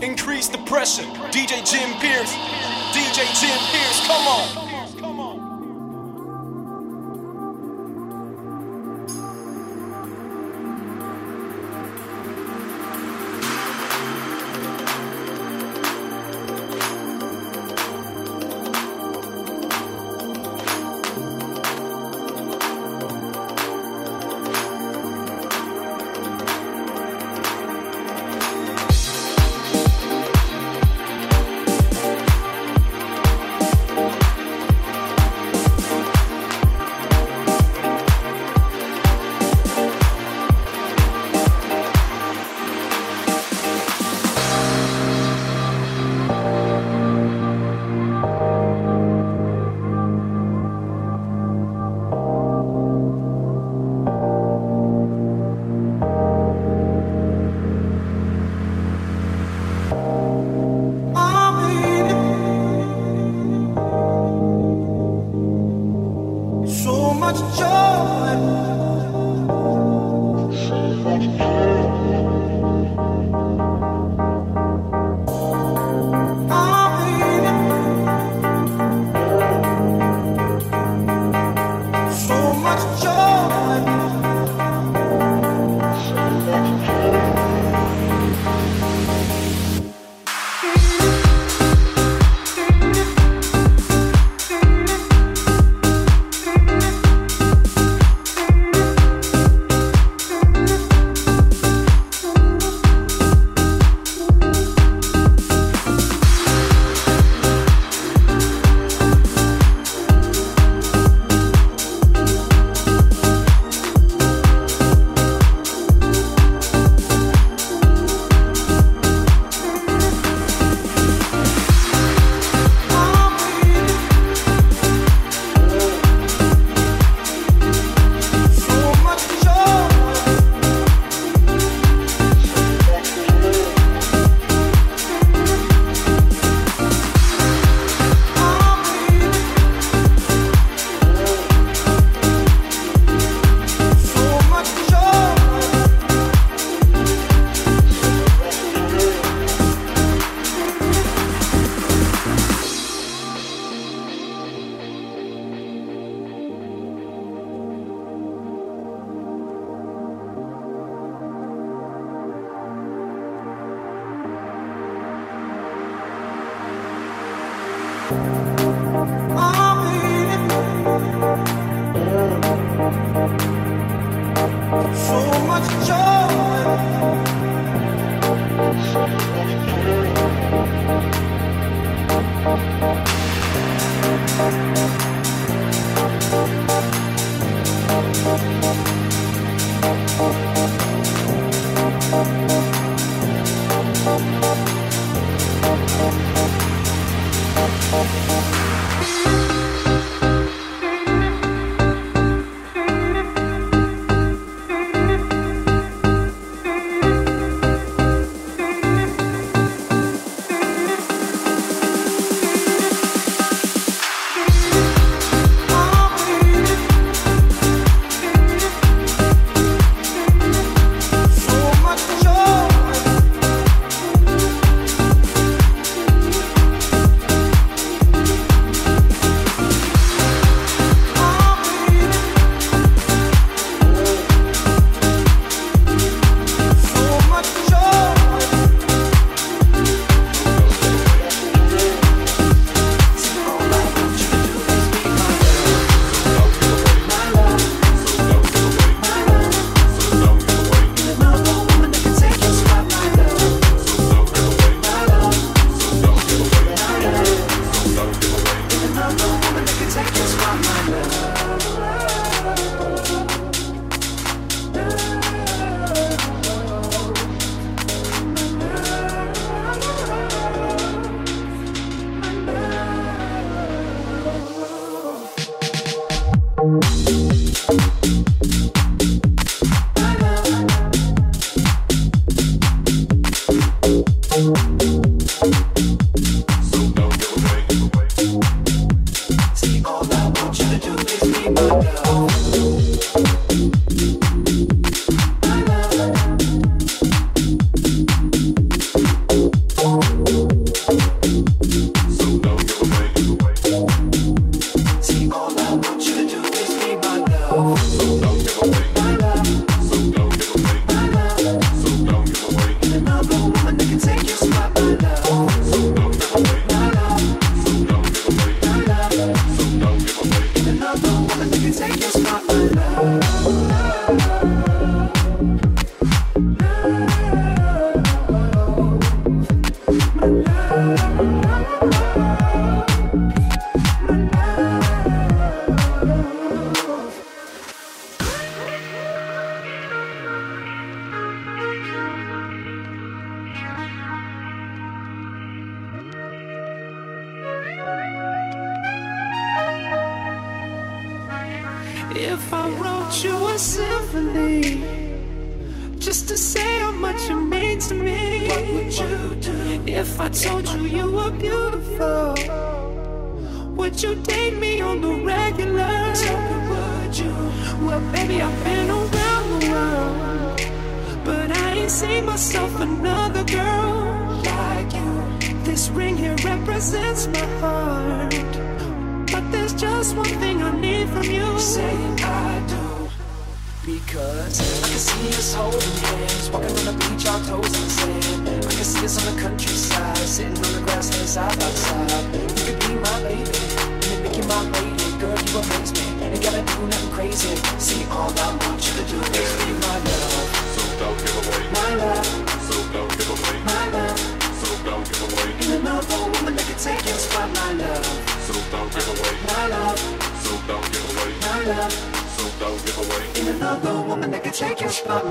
Increase the pressure. DJ Jim Pierce. DJ Jim Pierce, come on. Would you date me on the regular? Tell me, would you? Well, baby, I've been around the world, but I ain't seen myself another girl like you. This ring here represents my heart. But there's just one thing I need from you. Say I. Because I can see us holding hands, walking on the beach, our toes in the sand. I can see us on the countryside, sitting on the grass, side by side. You could be my baby, and then make you my lady. Girl, you amaze me, ain't gotta do nothing crazy. See, all I want you to do is be my love. So don't give away my love. So don't give away my love. So don't give away Ain't another woman that can take your spot, my love. So don't give away my love. So don't give away my love. Don't give away Ain't another woman that can take your spot,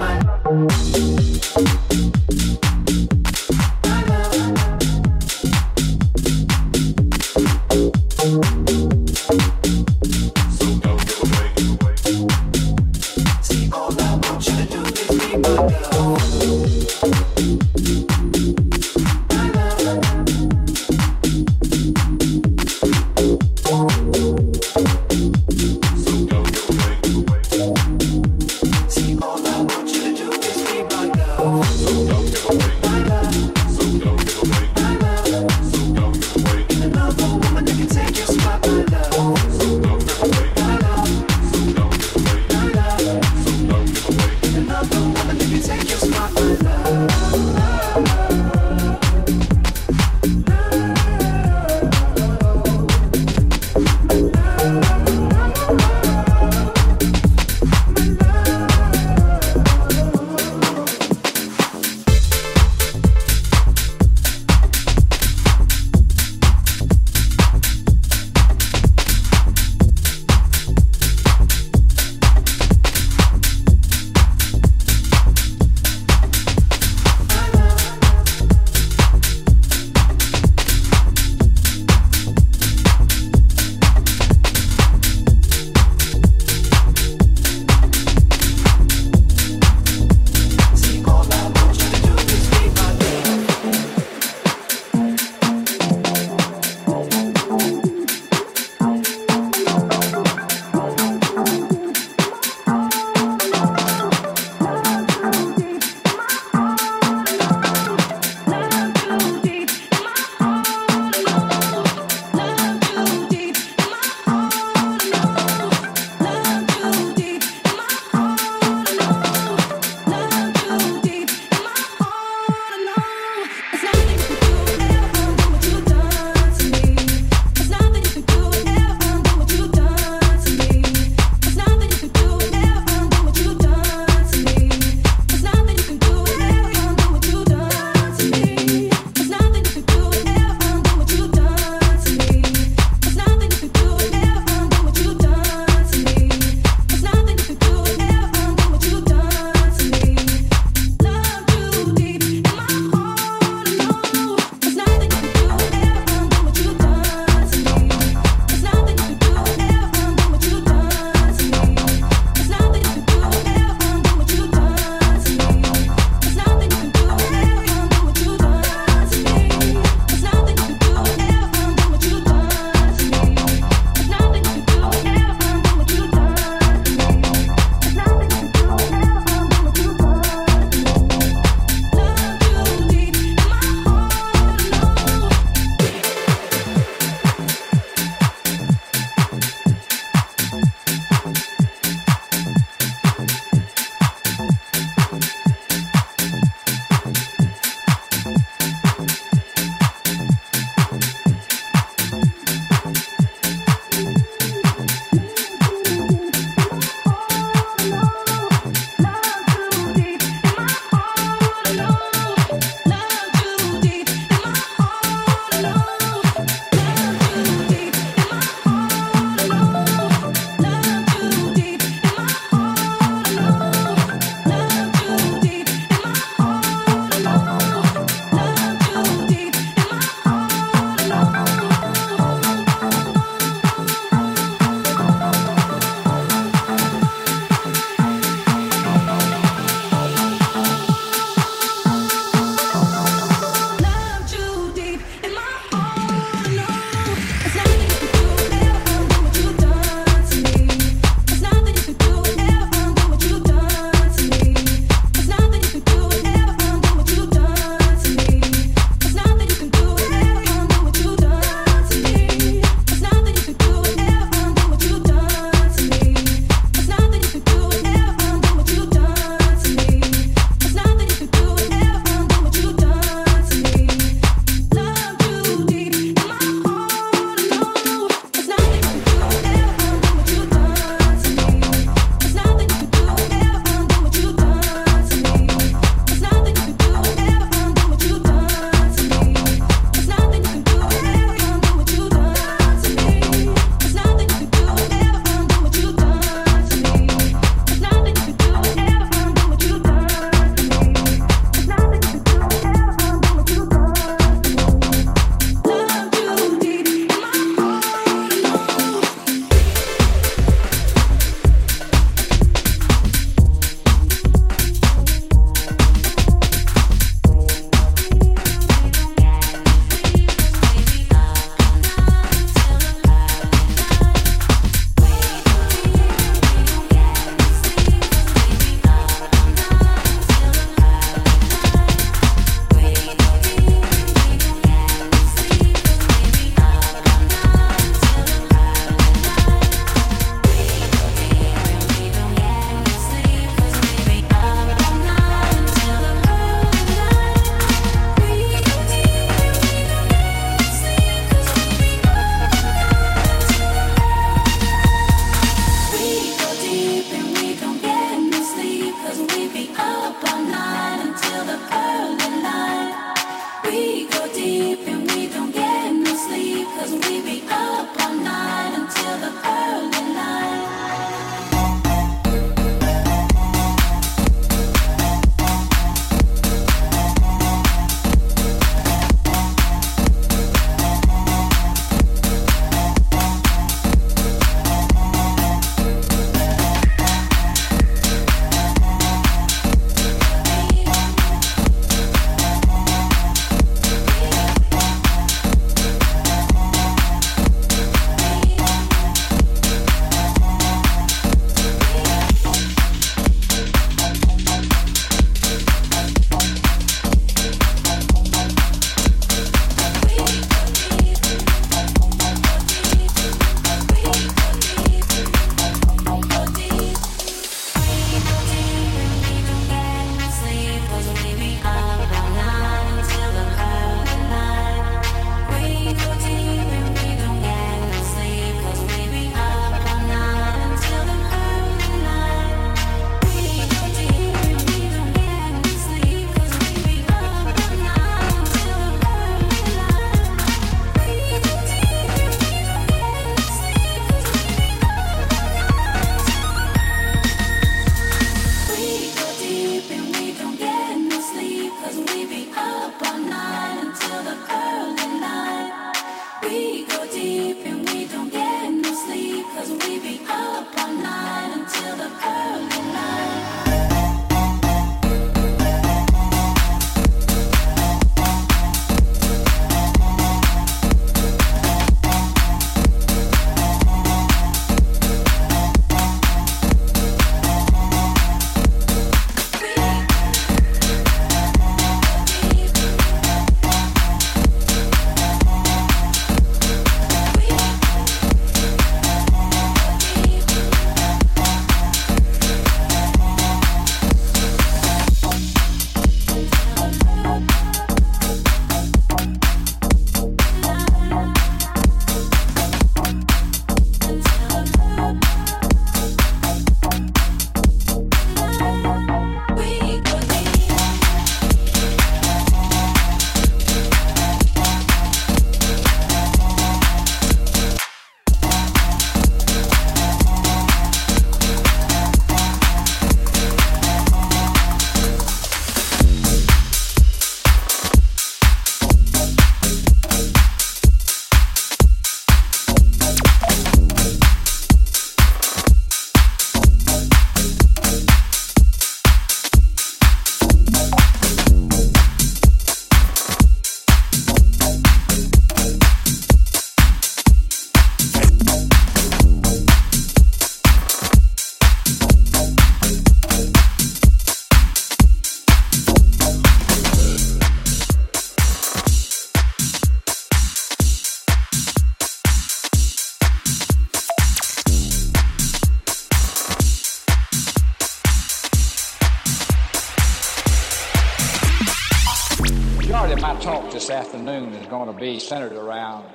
this afternoon is going to be centered around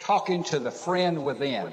talking to the friend within.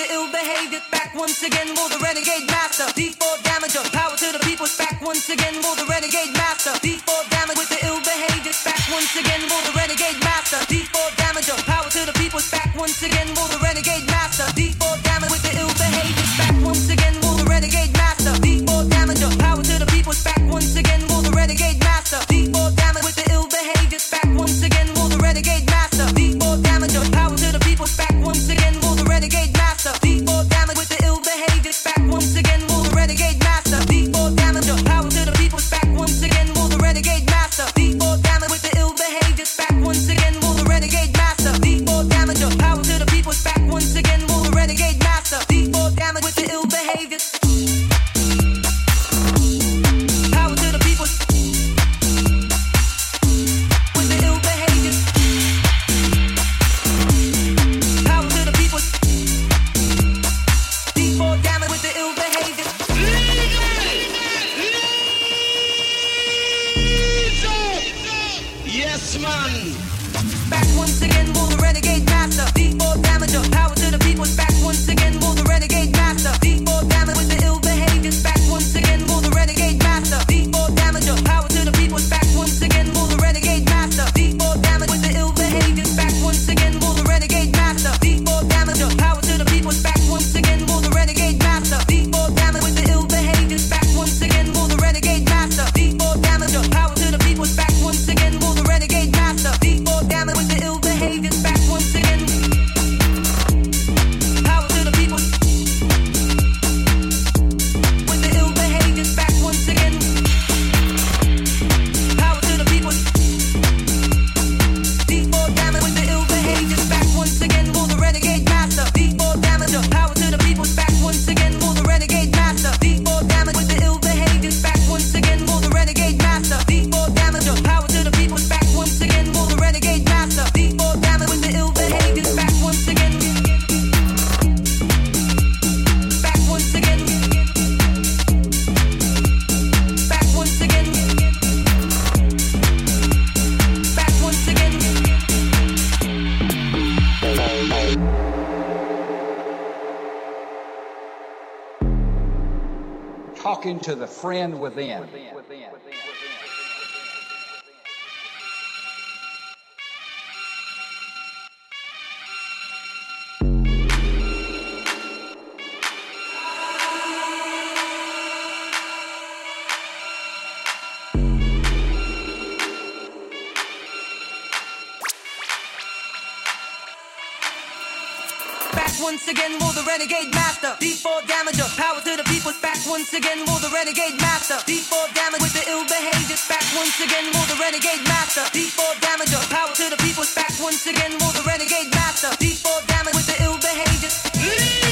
ill behavior. Back once again for the renegade master. D4 damager. Power to the people. Back once again for the renegade master. D4 damage with the ill behavior. Back once again for the renegade master. D4 damager. Power to the people. Back once again for the renegade master. D4 damage with the ill Yes, within. Back once again for the renegade master. Once again for the renegade master. D4 damage with the ill behavior. Back once again for the renegade master. D4 damager. Power to the people. Back once again for the renegade master. D4 damage with the ill behavior.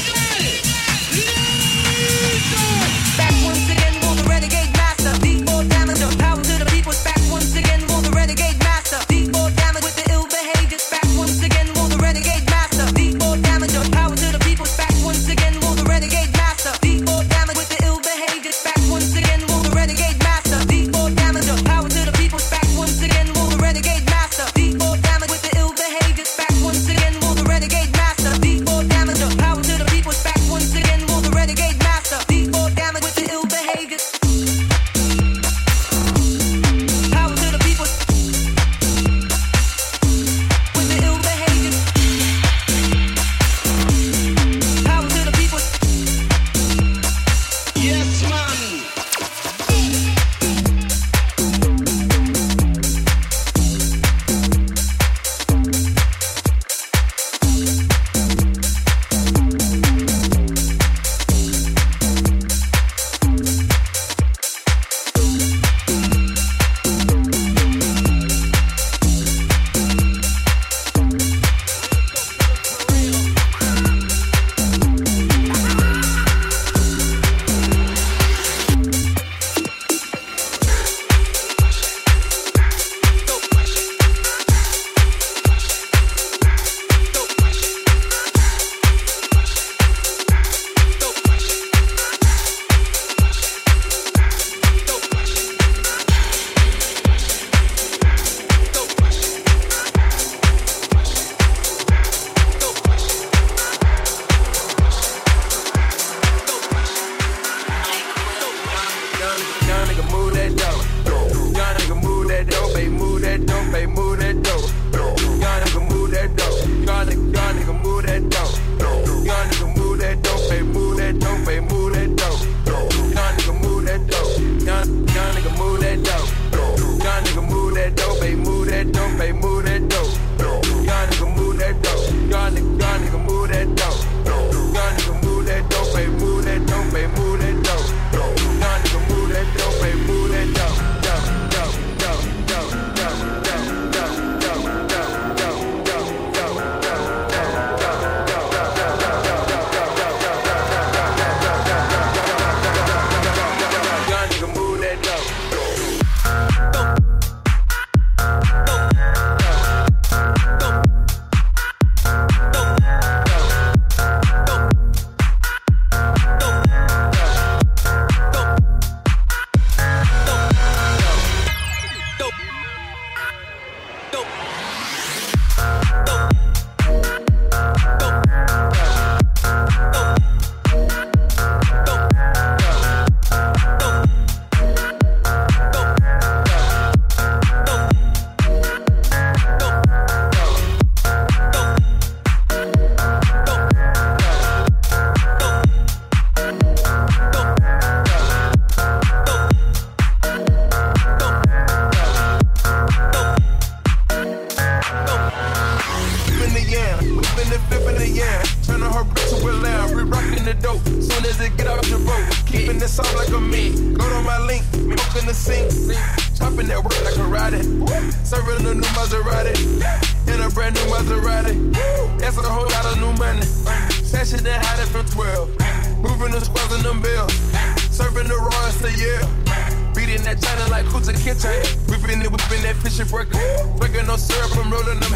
Breaking. No syrup, I'm rolling them.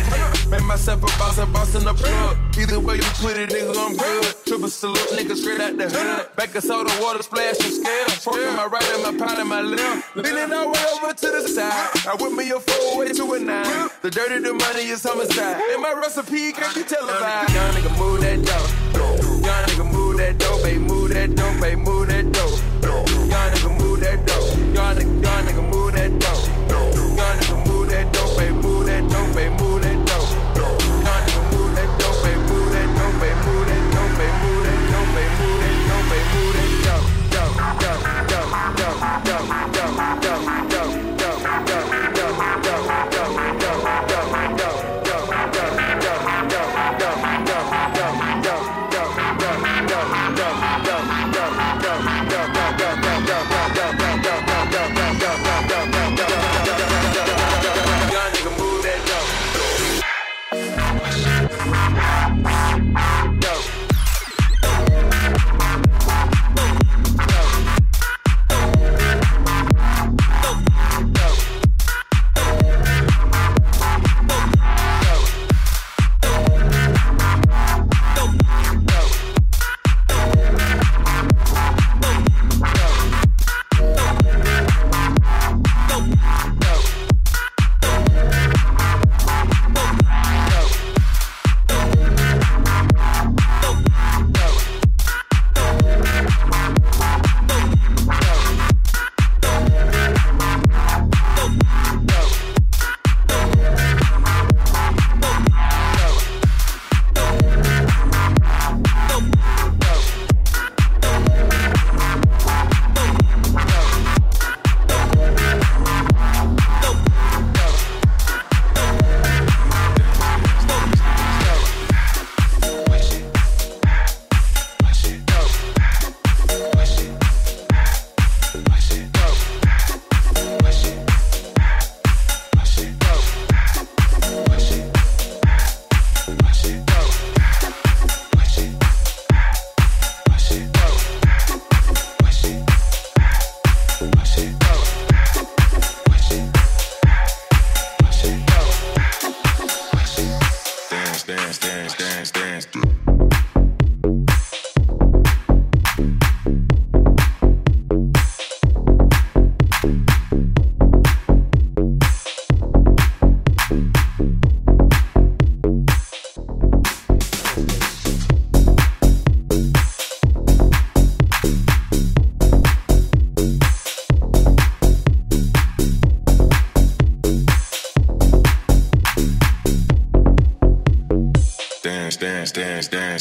Make myself a boss, I'm bossing the plug. Either way you put it, nigga, I'm good. Triple salute, nigga, straight out the hood. Back of soda, water splash, scared. I'm forking my right and my pot and my left. Leaning all way over to the side. I whip me a four way to a nine. The dirty, the money is homicide. And my recipe can't be televised. Young nigga, move that dough. Young nigga, move that dough, baby, move that dough, baby, move that dough. Young nigga, move that dough. Y'all nigga ven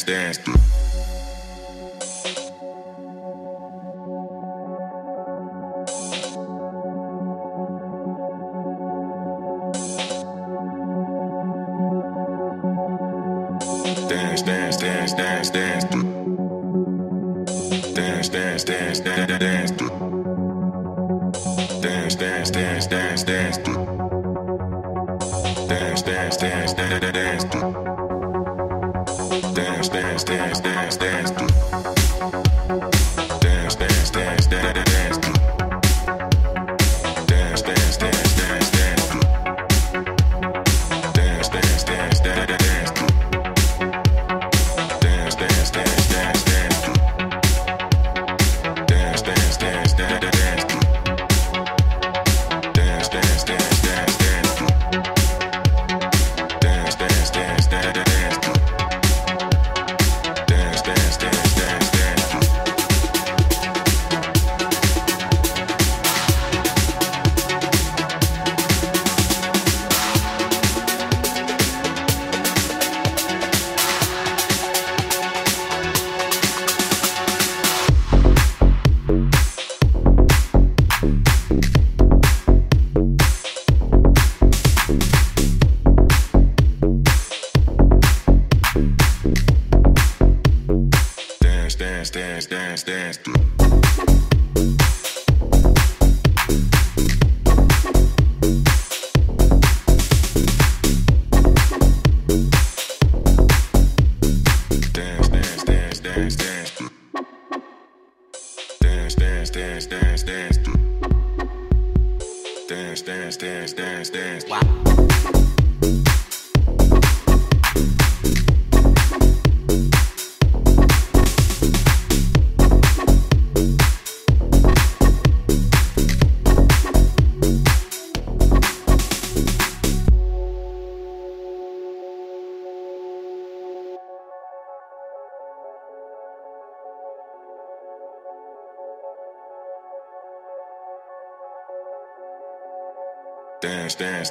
dance, dance.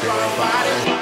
They were fighting.